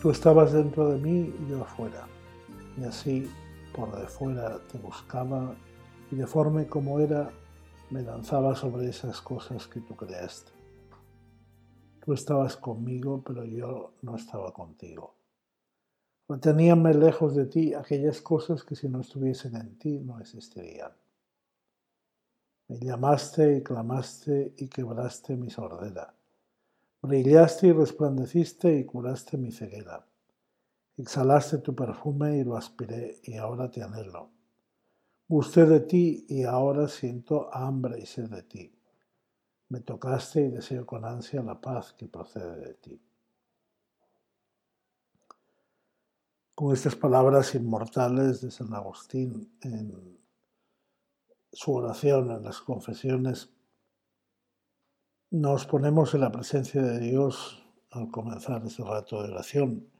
Tú estabas dentro de mí y yo afuera, y así por de fuera te buscaba y deforme como era, me lanzaba sobre esas cosas que tú creaste. Tú estabas conmigo, pero yo no estaba contigo. Reteníanme lejos de ti aquellas cosas que si no estuviesen en ti no existirían. Me llamaste y clamaste y quebraste mi sordera Brillaste y resplandeciste y curaste mi ceguera. Exhalaste tu perfume y lo aspiré y ahora te anhelo. Gusté de ti y ahora siento hambre y sed de ti. Me tocaste y deseo con ansia la paz que procede de ti. Con estas palabras inmortales de San Agustín en su oración en las confesiones nos ponemos en la presencia de Dios al comenzar ese rato de oración,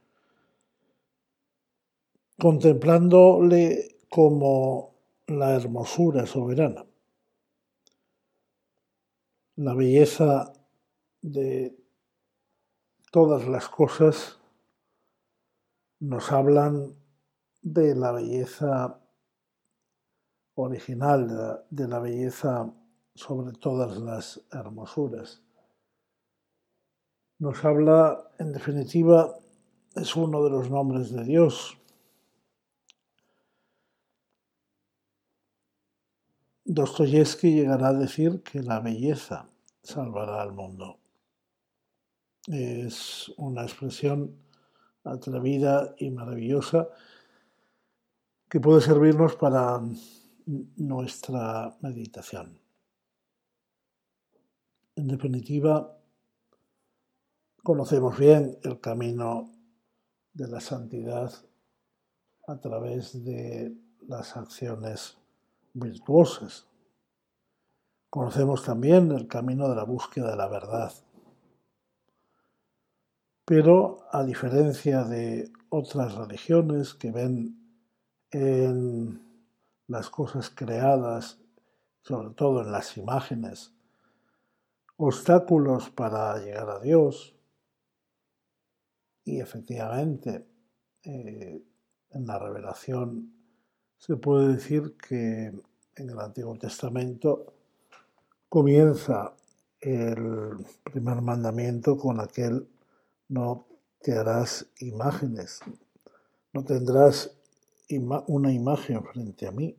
contemplándole como la hermosura soberana, la belleza de todas las cosas nos hablan de la belleza original, de la belleza sobre todas las hermosuras. Nos habla, en definitiva, es uno de los nombres de Dios. Dostoyevsky llegará a decir que la belleza salvará al mundo. Es una expresión atrevida y maravillosa que puede servirnos para nuestra meditación. En definitiva, conocemos bien el camino de la santidad a través de las acciones virtuosas. Conocemos también el camino de la búsqueda de la verdad. Pero a diferencia de otras religiones que ven en las cosas creadas, sobre todo en las imágenes, obstáculos para llegar a Dios. Y efectivamente, eh, en la revelación se puede decir que en el Antiguo Testamento comienza el primer mandamiento con aquel no te harás imágenes, no tendrás una imagen frente a mí.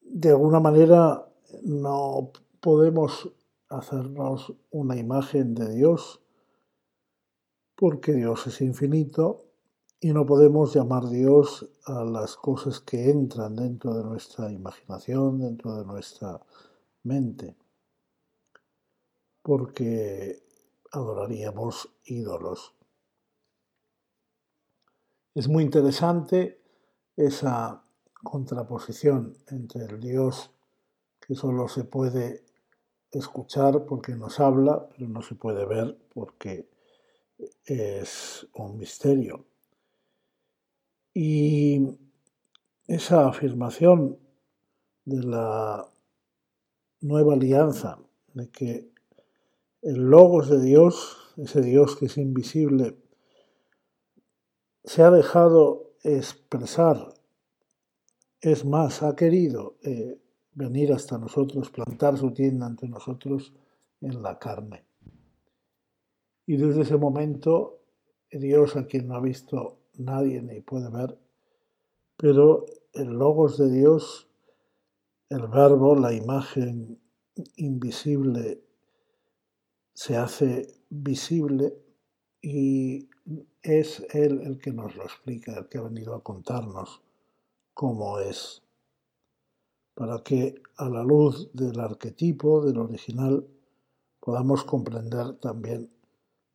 De alguna manera no podemos hacernos una imagen de Dios porque Dios es infinito y no podemos llamar Dios a las cosas que entran dentro de nuestra imaginación, dentro de nuestra mente, porque adoraríamos ídolos. Es muy interesante esa contraposición entre el Dios que solo se puede escuchar porque nos habla, pero no se puede ver porque es un misterio. Y esa afirmación de la nueva alianza, de que el logos de Dios, ese Dios que es invisible, se ha dejado expresar, es más, ha querido eh, venir hasta nosotros, plantar su tienda ante nosotros en la carne. Y desde ese momento, Dios a quien no ha visto nadie ni puede ver, pero el logos de Dios, el verbo, la imagen invisible, se hace visible y es Él el que nos lo explica, el que ha venido a contarnos cómo es para que a la luz del arquetipo, del original, podamos comprender también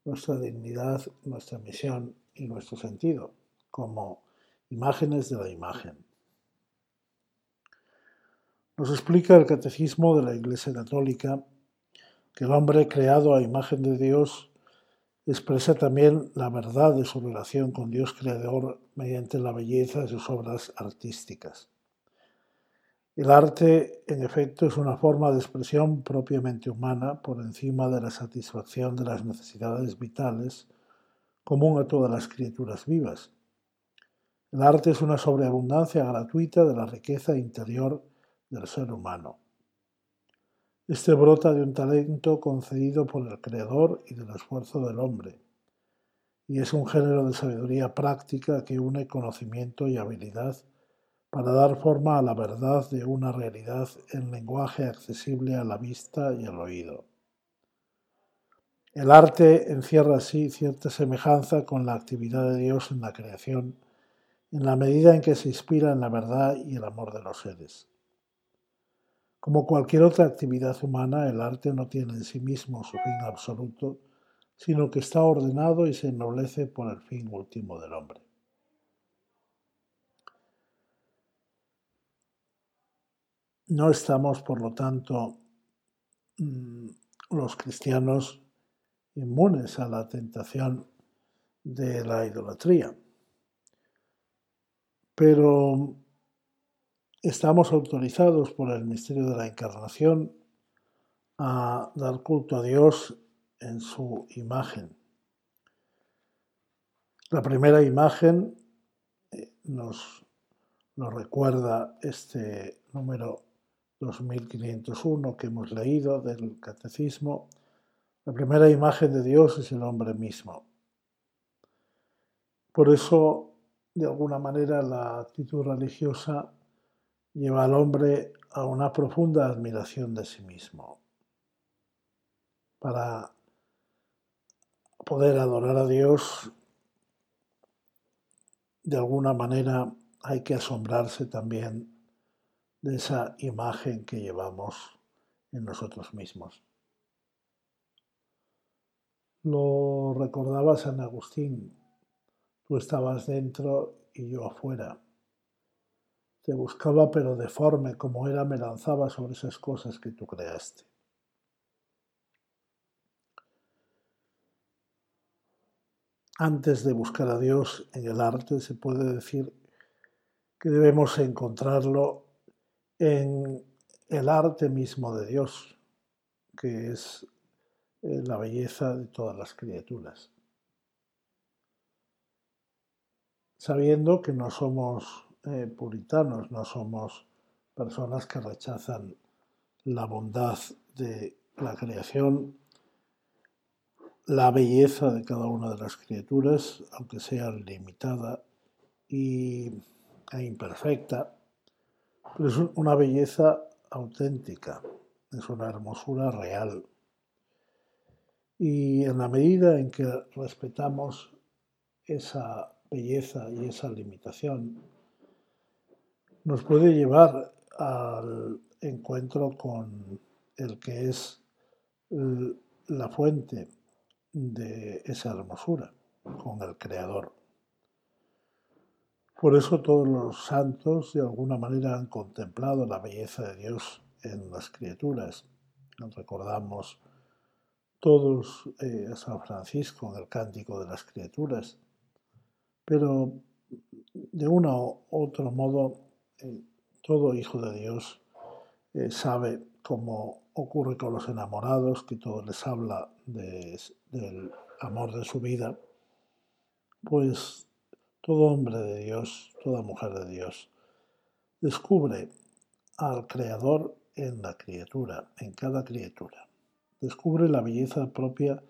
nuestra dignidad, nuestra misión y nuestro sentido como imágenes de la imagen. Nos explica el Catecismo de la Iglesia Católica que el hombre creado a imagen de Dios expresa también la verdad de su relación con Dios Creador mediante la belleza de sus obras artísticas. El arte, en efecto, es una forma de expresión propiamente humana por encima de la satisfacción de las necesidades vitales común a todas las criaturas vivas. El arte es una sobreabundancia gratuita de la riqueza interior del ser humano. Este brota de un talento concedido por el Creador y del esfuerzo del hombre, y es un género de sabiduría práctica que une conocimiento y habilidad para dar forma a la verdad de una realidad en lenguaje accesible a la vista y al oído. El arte encierra así cierta semejanza con la actividad de Dios en la creación, en la medida en que se inspira en la verdad y el amor de los seres. Como cualquier otra actividad humana, el arte no tiene en sí mismo su fin absoluto, sino que está ordenado y se ennoblece por el fin último del hombre. No estamos, por lo tanto, mm, los cristianos inmunes a la tentación de la idolatría. Pero estamos autorizados por el misterio de la encarnación a dar culto a Dios en su imagen. La primera imagen eh, nos, recuerda este número 2501 que hemos leído del catecismo. La primera imagen de Dios es el hombre mismo. Por eso, de alguna manera, la actitud religiosa lleva al hombre a una profunda admiración de sí mismo. Para poder adorar a Dios, de alguna manera hay que asombrarse también de esa imagen que llevamos en nosotros mismos. Lo recordaba San Agustín, tú estabas dentro y yo afuera. Te buscaba pero deforme como era me lanzaba sobre esas cosas que tú creaste. Antes de buscar a Dios en el arte se puede decir que debemos encontrarlo en el arte mismo de Dios, que es eh, la belleza de todas las criaturas. Sabiendo que no somos eh, puritanos, no somos personas que rechazan la bondad de la creación, la belleza de cada una de las criaturas, aunque sea limitada y, e imperfecta, pero es una belleza auténtica, es una hermosura real. Y en la medida en que respetamos esa belleza y esa limitación, nos puede llevar al encuentro con el que es la fuente de esa hermosura, con el Creador. Por eso todos los santos de alguna manera han contemplado la belleza de Dios en las criaturas. Recordamos todos eh, a San Francisco en el cántico de las criaturas, pero de uno u otro modo todo hijo de Dios eh, sabe cómo ocurre con los enamorados, que todo les habla del amor de su vida, pues todo hombre de Dios, toda mujer de Dios, descubre al Creador en la criatura, en cada criatura. Descubre la belleza propia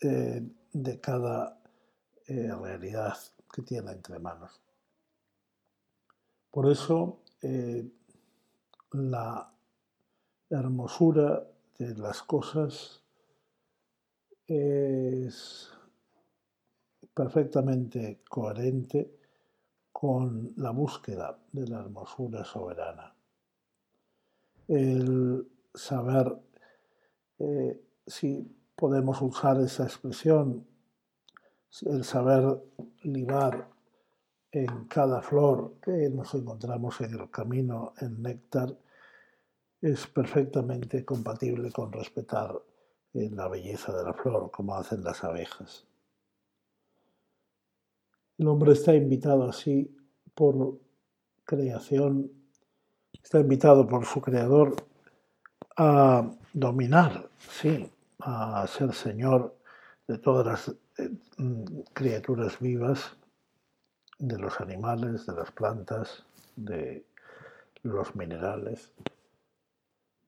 eh, de cada eh, realidad que tiene entre manos. Por eso eh, la hermosura de las cosas es perfectamente coherente con la búsqueda de la hermosura soberana. El saber eh, si podemos usar esa expresión, el saber libar en cada flor que nos encontramos en el camino, en néctar, es perfectamente compatible con respetar eh, la belleza de la flor, como hacen las abejas. El hombre está invitado así por creación, está invitado por su creador a dominar, sí, a ser señor de todas las eh, mm, criaturas vivas, de los animales, de las plantas, de los minerales,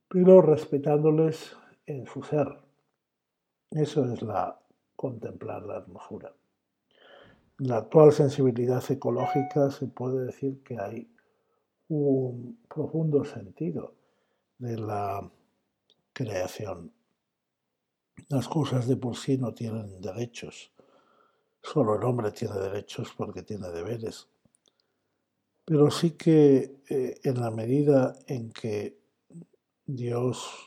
pero respetándoles en su ser. Eso es la contemplar la hermosura. La actual sensibilidad ecológica se puede decir que hay un profundo sentido de la creación. Las cosas de por sí no tienen derechos. Solo el hombre tiene derechos porque tiene deberes. Pero sí que eh, en la medida en que Dios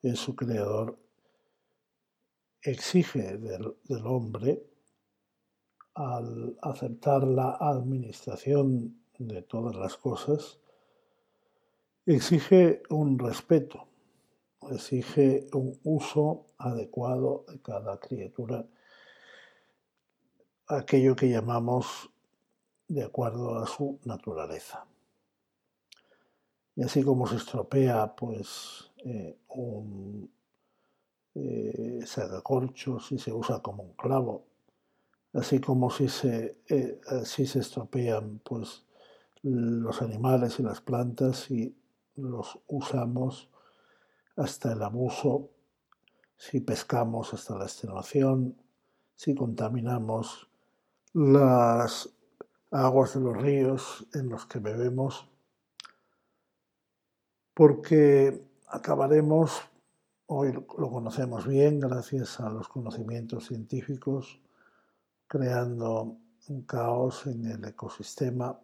es su creador, exige del hombre, al aceptar la administración de todas las cosas, exige un respeto, exige un uso adecuado de cada criatura, aquello que llamamos de acuerdo a su naturaleza. Y así como se estropea pues eh, un eh, sacacorchos y se usa como un clavo, así como si se, eh, si se estropean pues los animales y las plantas y los usamos hasta el abuso, si pescamos hasta la extenuación, si contaminamos las aguas de los ríos en los que bebemos, porque acabaremos, hoy lo conocemos bien gracias a los conocimientos científicos, creando un caos en el ecosistema,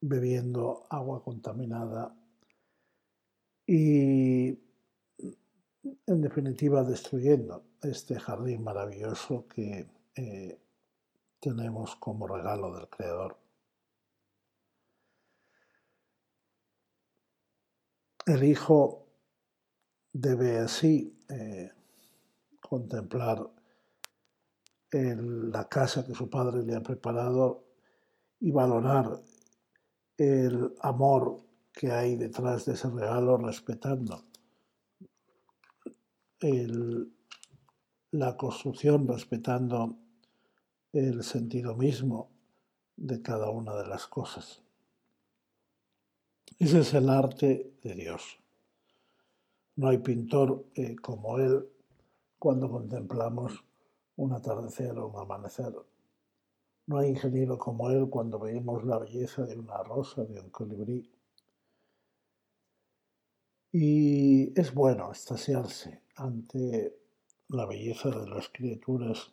bebiendo agua contaminada y, en definitiva, destruyendo este jardín maravilloso que eh, tenemos como regalo del Creador. El Hijo debe así eh, contemplar la casa que su padre le ha preparado y valorar el amor que hay detrás de ese regalo, respetando la construcción, respetando el sentido mismo de cada una de las cosas. Ese es el arte de Dios. No hay pintor eh, como Él cuando contemplamos un atardecer o un amanecer. No hay ingeniero como él cuando vemos la belleza de una rosa, de un colibrí. Y es bueno estasiarse ante la belleza de las criaturas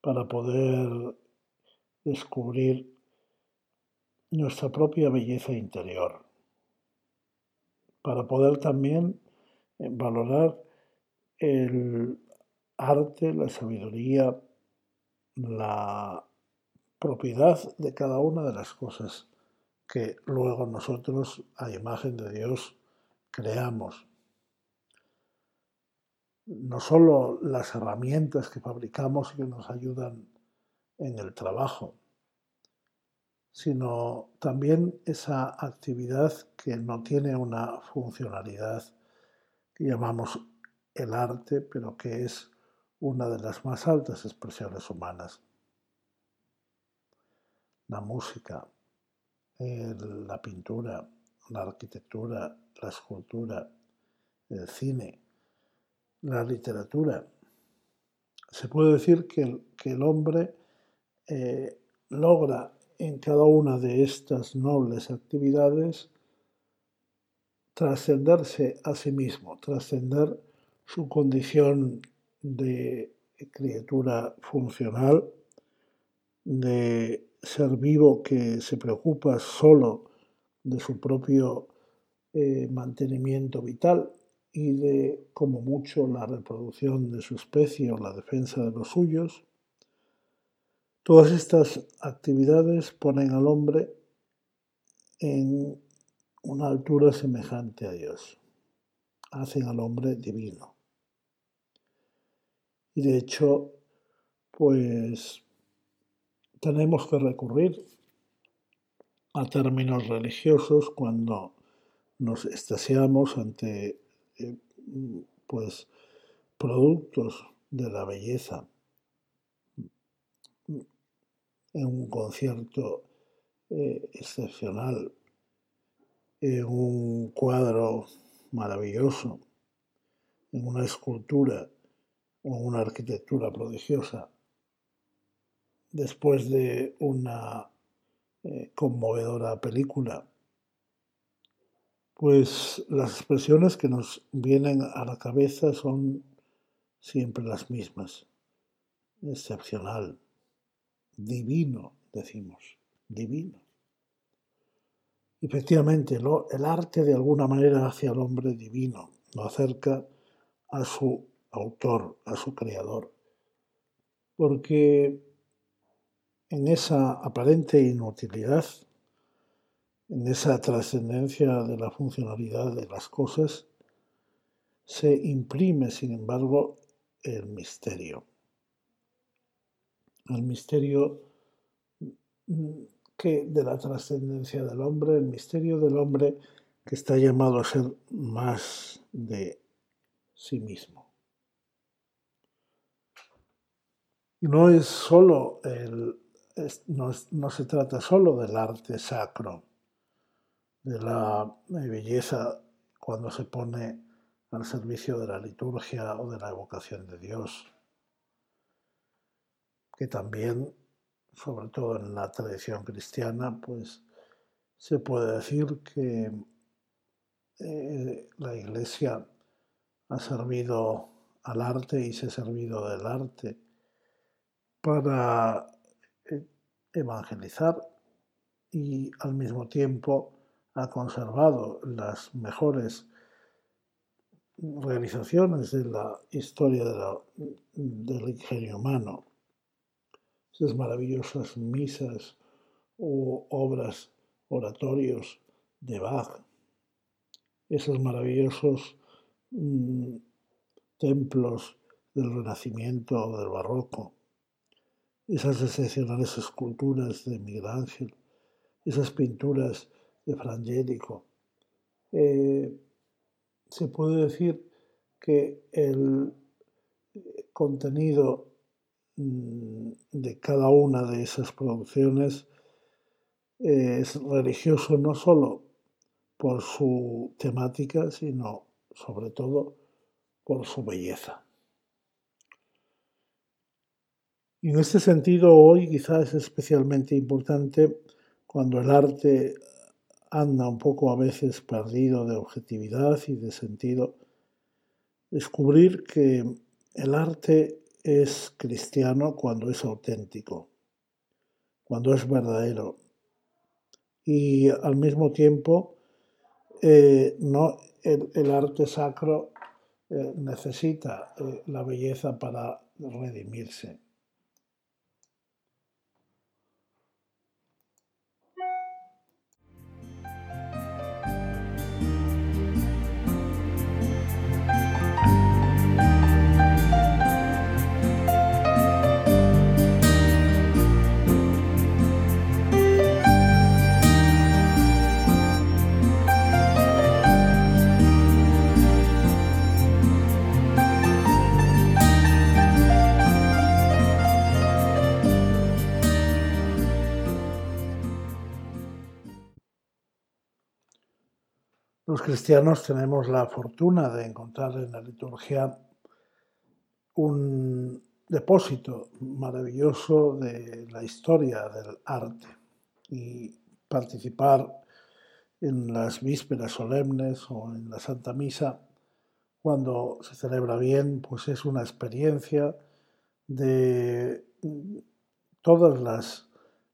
para poder descubrir nuestra propia belleza interior, para poder también valorar el arte, la sabiduría, la propiedad de cada una de las cosas que luego nosotros, a imagen de Dios, creamos. No solo las herramientas que fabricamos y que nos ayudan en el trabajo, sino también esa actividad que no tiene una funcionalidad que llamamos el arte, pero que es una de las más altas expresiones humanas. La música, la pintura, la arquitectura, la escultura, el cine, la literatura. Se puede decir que el, hombre eh, logra en cada una de estas nobles actividades trascenderse a sí mismo, trascender su condición de criatura funcional, de ser vivo que se preocupa solo de su propio eh, mantenimiento vital y de, como mucho, la reproducción de su especie o la defensa de los suyos, todas estas actividades ponen al hombre en una altura semejante a Dios, hacen al hombre divino. Y de hecho, pues tenemos que recurrir a términos religiosos cuando nos estasiamos ante eh, pues productos de la belleza. En un concierto eh, excepcional, en un cuadro maravilloso, en una escultura una arquitectura prodigiosa, después de una eh, conmovedora película, pues las expresiones que nos vienen a la cabeza son siempre las mismas. Excepcional, divino, decimos, divino. Efectivamente, el arte de alguna manera hace al hombre divino, lo acerca a su autor, a su creador, porque en esa aparente inutilidad, en esa trascendencia de la funcionalidad de las cosas, se imprime, sin embargo, el misterio. El misterio que de la trascendencia del hombre, el misterio del hombre que está llamado a ser más de sí mismo. Y no es solo el no, se trata solo del arte sacro, de la belleza cuando se pone al servicio de la liturgia o de la evocación de Dios, que también, sobre todo en la tradición cristiana, pues se puede decir que eh, la Iglesia ha servido al arte y se ha servido del arte para evangelizar y al mismo tiempo ha conservado las mejores realizaciones de la historia del ingenio humano. Esas maravillosas misas o obras, oratorios de Bach, esos maravillosos mm, templos del Renacimiento o del Barroco, esas excepcionales esculturas de Miguel Ángel, esas pinturas de Frangélico. Eh, se puede decir que el contenido mm, de cada una de esas producciones eh, es religioso no solo por su temática, sino sobre todo por su belleza. Y en este sentido, hoy quizás es especialmente importante cuando el arte anda un poco a veces perdido de objetividad y de sentido, descubrir que el arte es cristiano cuando es auténtico, cuando es verdadero. Y al mismo tiempo, eh, no, el, arte sacro eh, necesita eh, la belleza para redimirse. Los cristianos tenemos la fortuna de encontrar en la liturgia un depósito maravilloso de la historia del arte y participar en las vísperas solemnes o en la Santa Misa cuando se celebra bien, pues es una experiencia de todas las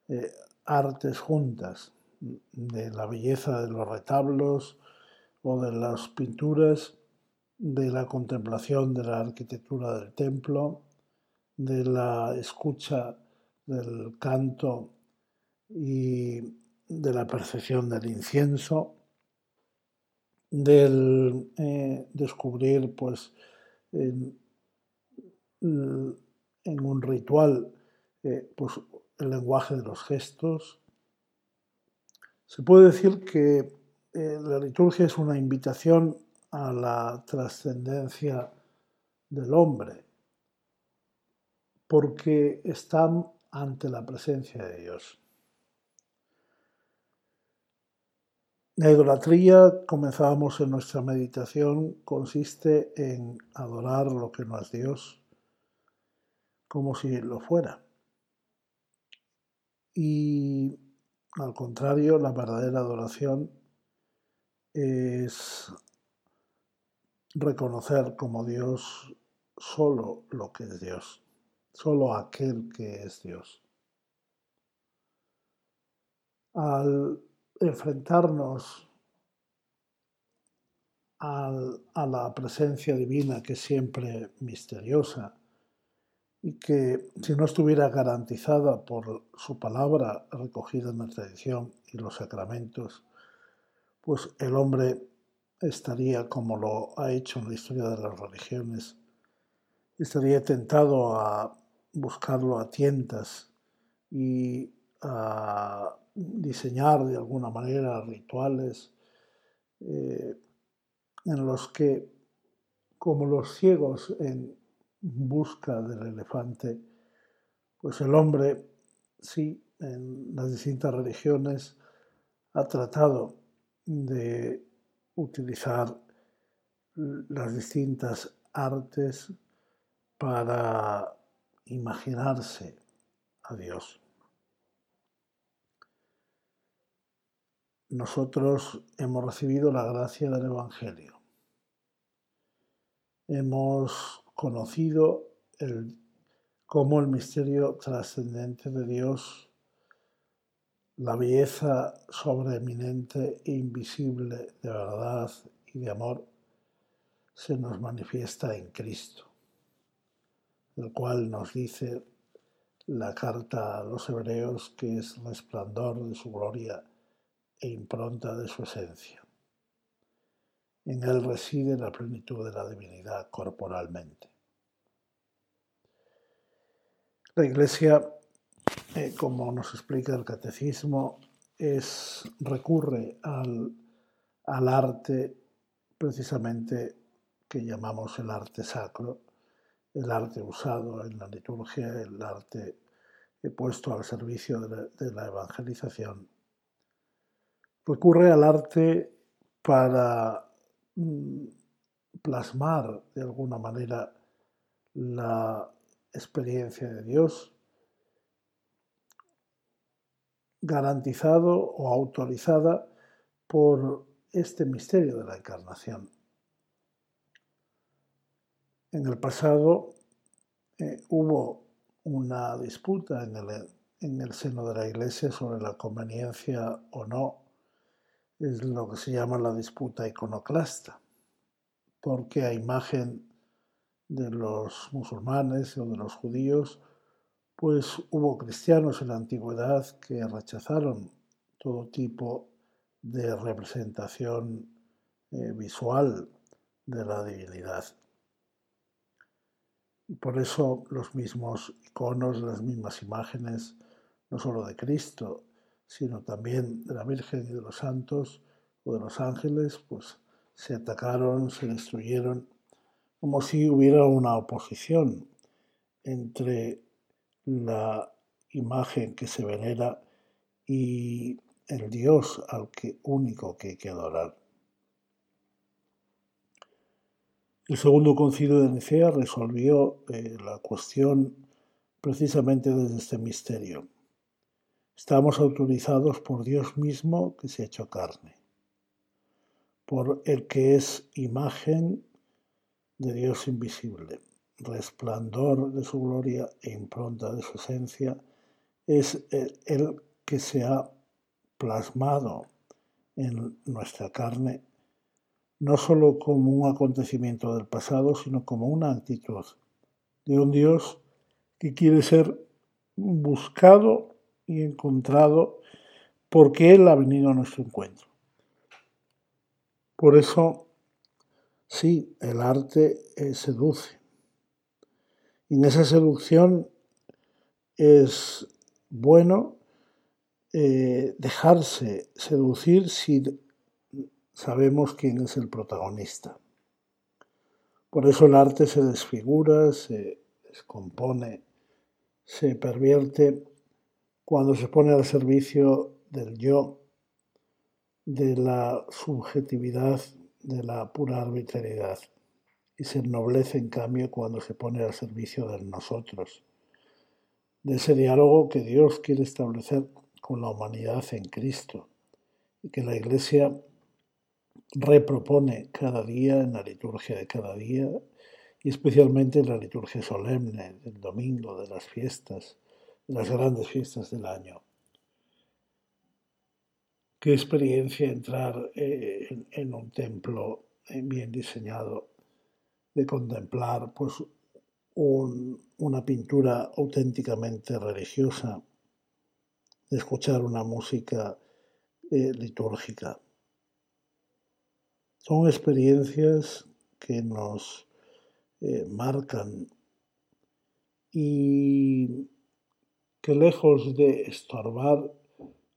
eh, artes juntas, de la belleza de los retablos, o de las pinturas de la contemplación de la arquitectura del templo, de la escucha del canto y de la percepción del incienso, del eh, descubrir pues en, un ritual eh, pues, el lenguaje de los gestos. Se puede decir que eh, la liturgia es una invitación a la trascendencia del hombre, porque están ante la presencia de Dios. La idolatría, comenzábamos en nuestra meditación, consiste en adorar lo que no es Dios como si lo fuera. Y al contrario, la verdadera adoración es reconocer como Dios solo lo que es Dios, solo aquel que es Dios. Al enfrentarnos a la presencia divina que es siempre misteriosa y que si no estuviera garantizada por su palabra recogida en la tradición y los sacramentos, pues el hombre estaría como lo ha hecho en la historia de las religiones, estaría tentado a buscarlo a tientas y a diseñar de alguna manera rituales eh, en los que, como los ciegos en busca del elefante, pues el hombre, sí, en las distintas religiones ha tratado de utilizar las distintas artes para imaginarse a Dios. nosotros hemos recibido la gracia del Evangelio. Hemos conocido el, cómo el misterio trascendente de Dios, la belleza sobreeminente e invisible de verdad y de amor, se nos manifiesta en Cristo, el cual nos dice la carta a los hebreos que es resplandor de su gloria e impronta de su esencia. En él reside la plenitud de la divinidad corporalmente. La Iglesia, eh, como nos explica el Catecismo, es, recurre al, al arte precisamente que llamamos el arte sacro, el arte usado en la liturgia, el arte puesto al servicio de la evangelización. Recurre al arte para mm, plasmar de alguna manera la experiencia de Dios, garantizado o autorizada por este misterio de la encarnación. En el pasado eh, hubo una disputa en el, en el seno de la Iglesia sobre la conveniencia o no es lo que se llama la disputa iconoclasta, porque a imagen de los musulmanes o de los judíos, pues hubo cristianos en la antigüedad que rechazaron todo tipo de representación eh, visual de la divinidad. Y por eso los mismos iconos, las mismas imágenes, no solo de Cristo, sino también de la Virgen y de los santos o de los ángeles, pues se atacaron, se destruyeron, como si hubiera una oposición entre la imagen que se venera y el Dios al que único que hay que adorar. El segundo concilio de Nicea resolvió eh, la cuestión precisamente desde este misterio. Estamos autorizados por Dios mismo que se ha hecho carne, por el que es imagen de Dios invisible, resplandor de su gloria e impronta de su esencia, es el que se ha plasmado en nuestra carne no solo como un acontecimiento del pasado, sino como una actitud de un Dios que quiere ser buscado y encontrado porque Él ha venido a nuestro encuentro. Por eso, sí, el arte eh, seduce. Y en esa seducción es bueno eh, dejarse seducir si sabemos quién es el protagonista. Por eso el arte se desfigura, se descompone, se pervierte cuando se pone al servicio del yo, de la subjetividad, de la pura arbitrariedad, y se ennoblece en cambio cuando se pone al servicio de nosotros, de ese diálogo que Dios quiere establecer con la humanidad en Cristo y que la Iglesia repropone cada día en la liturgia de cada día y especialmente en la liturgia solemne del domingo, de las fiestas, de las grandes fiestas del año. Qué experiencia entrar eh, en, un templo eh, bien diseñado, de contemplar pues, una pintura auténticamente religiosa, de escuchar una música eh, litúrgica. Son experiencias que nos eh, marcan y que lejos de estorbar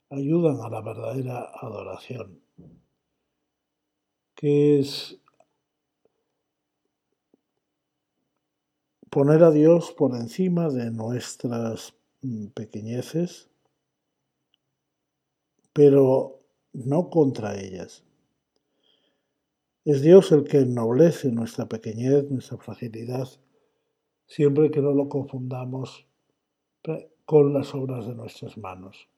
ayudan a la verdadera adoración, que es poner a Dios por encima de nuestras mm, pequeñeces, pero no contra ellas. Es Dios el que ennoblece nuestra pequeñez, nuestra fragilidad, siempre que no lo confundamos con las obras de nuestras manos.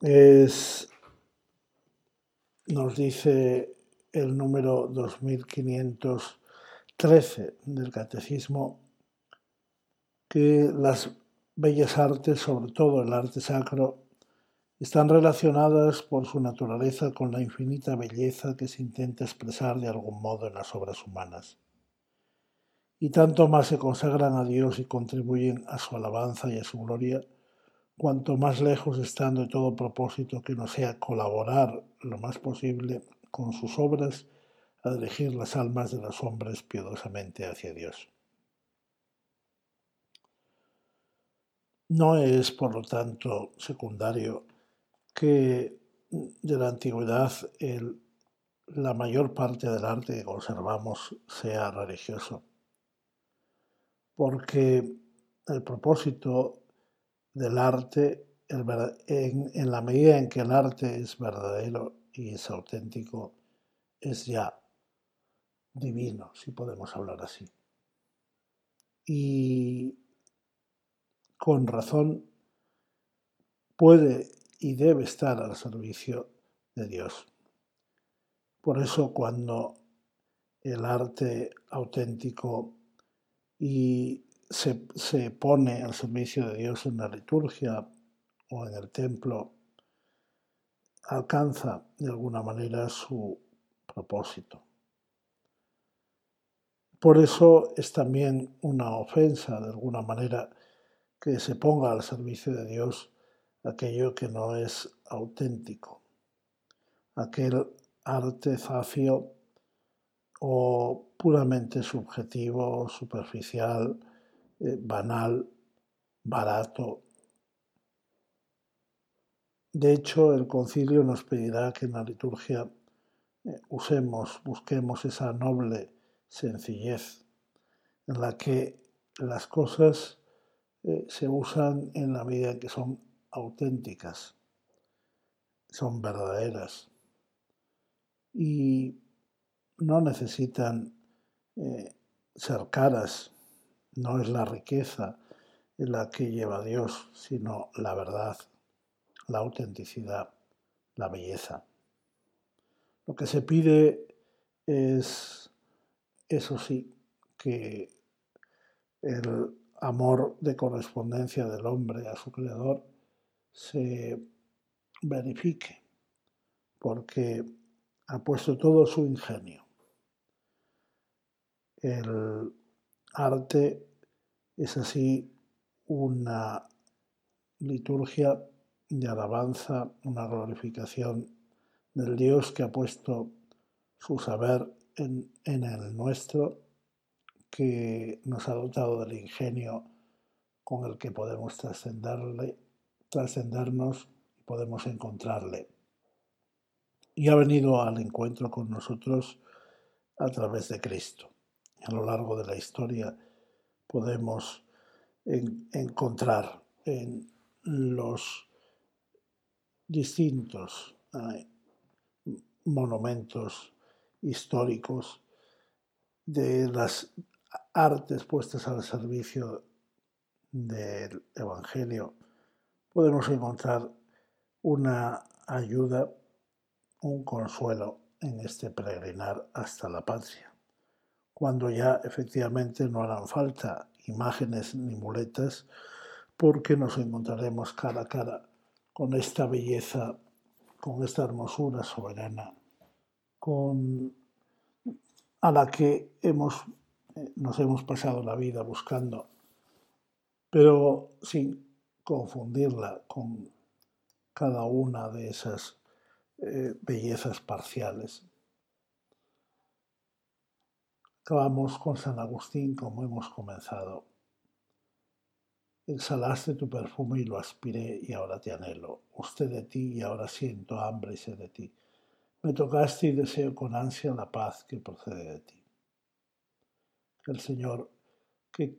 Es, nos dice el número 2513 del Catecismo que las bellas artes, sobre todo el arte sacro, están relacionadas por su naturaleza con la infinita belleza que se intenta expresar de algún modo en las obras humanas. Y tanto más se consagran a Dios y contribuyen a su alabanza y a su gloria, cuanto más lejos están de todo propósito que no sea colaborar lo más posible con sus obras a dirigir las almas de los hombres piadosamente hacia Dios. No es, por lo tanto, secundario que de la antigüedad la mayor parte del arte que conservamos sea religioso, porque el propósito del arte, en, la medida en que el arte es verdadero y es auténtico, es ya divino, si podemos hablar así. Y con razón puede y debe estar al servicio de Dios. Por eso cuando el arte auténtico y se, se, pone al servicio de Dios en la liturgia o en el templo, alcanza de alguna manera su propósito. Por eso es también una ofensa, de alguna manera, que se ponga al servicio de Dios aquello que no es auténtico, aquel arte zafio o puramente subjetivo, superficial, eh, banal, barato. De hecho, el concilio nos pedirá que en la liturgia eh, usemos, busquemos esa noble sencillez en la que las cosas eh, se usan en la medida que son auténticas, son verdaderas y no necesitan eh, ser caras, no es la riqueza la que lleva Dios, sino la verdad, la autenticidad, la belleza. Lo que se pide es, eso sí, que el amor de correspondencia del hombre a su creador se verifique porque ha puesto todo su ingenio. El arte es así una liturgia de alabanza, una glorificación del Dios que ha puesto su saber en, el nuestro, que nos ha dotado del ingenio con el que podemos trascenderle, trascendernos y podemos encontrarle. Y ha venido al encuentro con nosotros a través de Cristo. A lo largo de la historia podemos encontrar en los distintos monumentos históricos de las artes puestas al servicio del Evangelio, podemos encontrar una ayuda, un consuelo en este peregrinar hasta la patria, cuando ya efectivamente no harán falta imágenes ni muletas, porque nos encontraremos cara a cara con esta belleza, con esta hermosura soberana, con a la que hemos, eh, nos hemos pasado la vida buscando, pero sin confundirla con cada una de esas eh, bellezas parciales. Acabamos con San Agustín como hemos comenzado. Exhalaste tu perfume y lo aspiré y ahora te anhelo. Usted de ti y ahora siento hambre y sed de ti. Me tocaste y deseo con ansia la paz que procede de ti. El Señor, que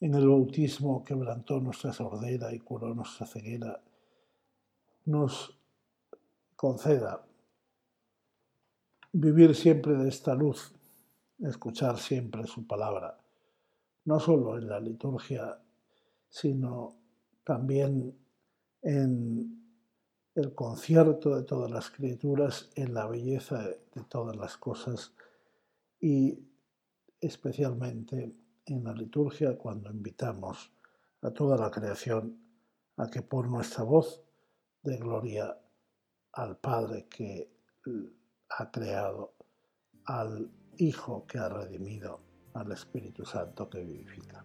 en el bautismo quebrantó nuestra sordera y curó nuestra ceguera, nos conceda vivir siempre de esta luz, escuchar siempre su palabra, no solo en la liturgia, sino también en el concierto de todas las criaturas en la belleza de todas las cosas y especialmente en la liturgia cuando invitamos a toda la creación a que por nuestra voz dé gloria al Padre que ha creado, al Hijo que ha redimido, al Espíritu Santo que vivifica.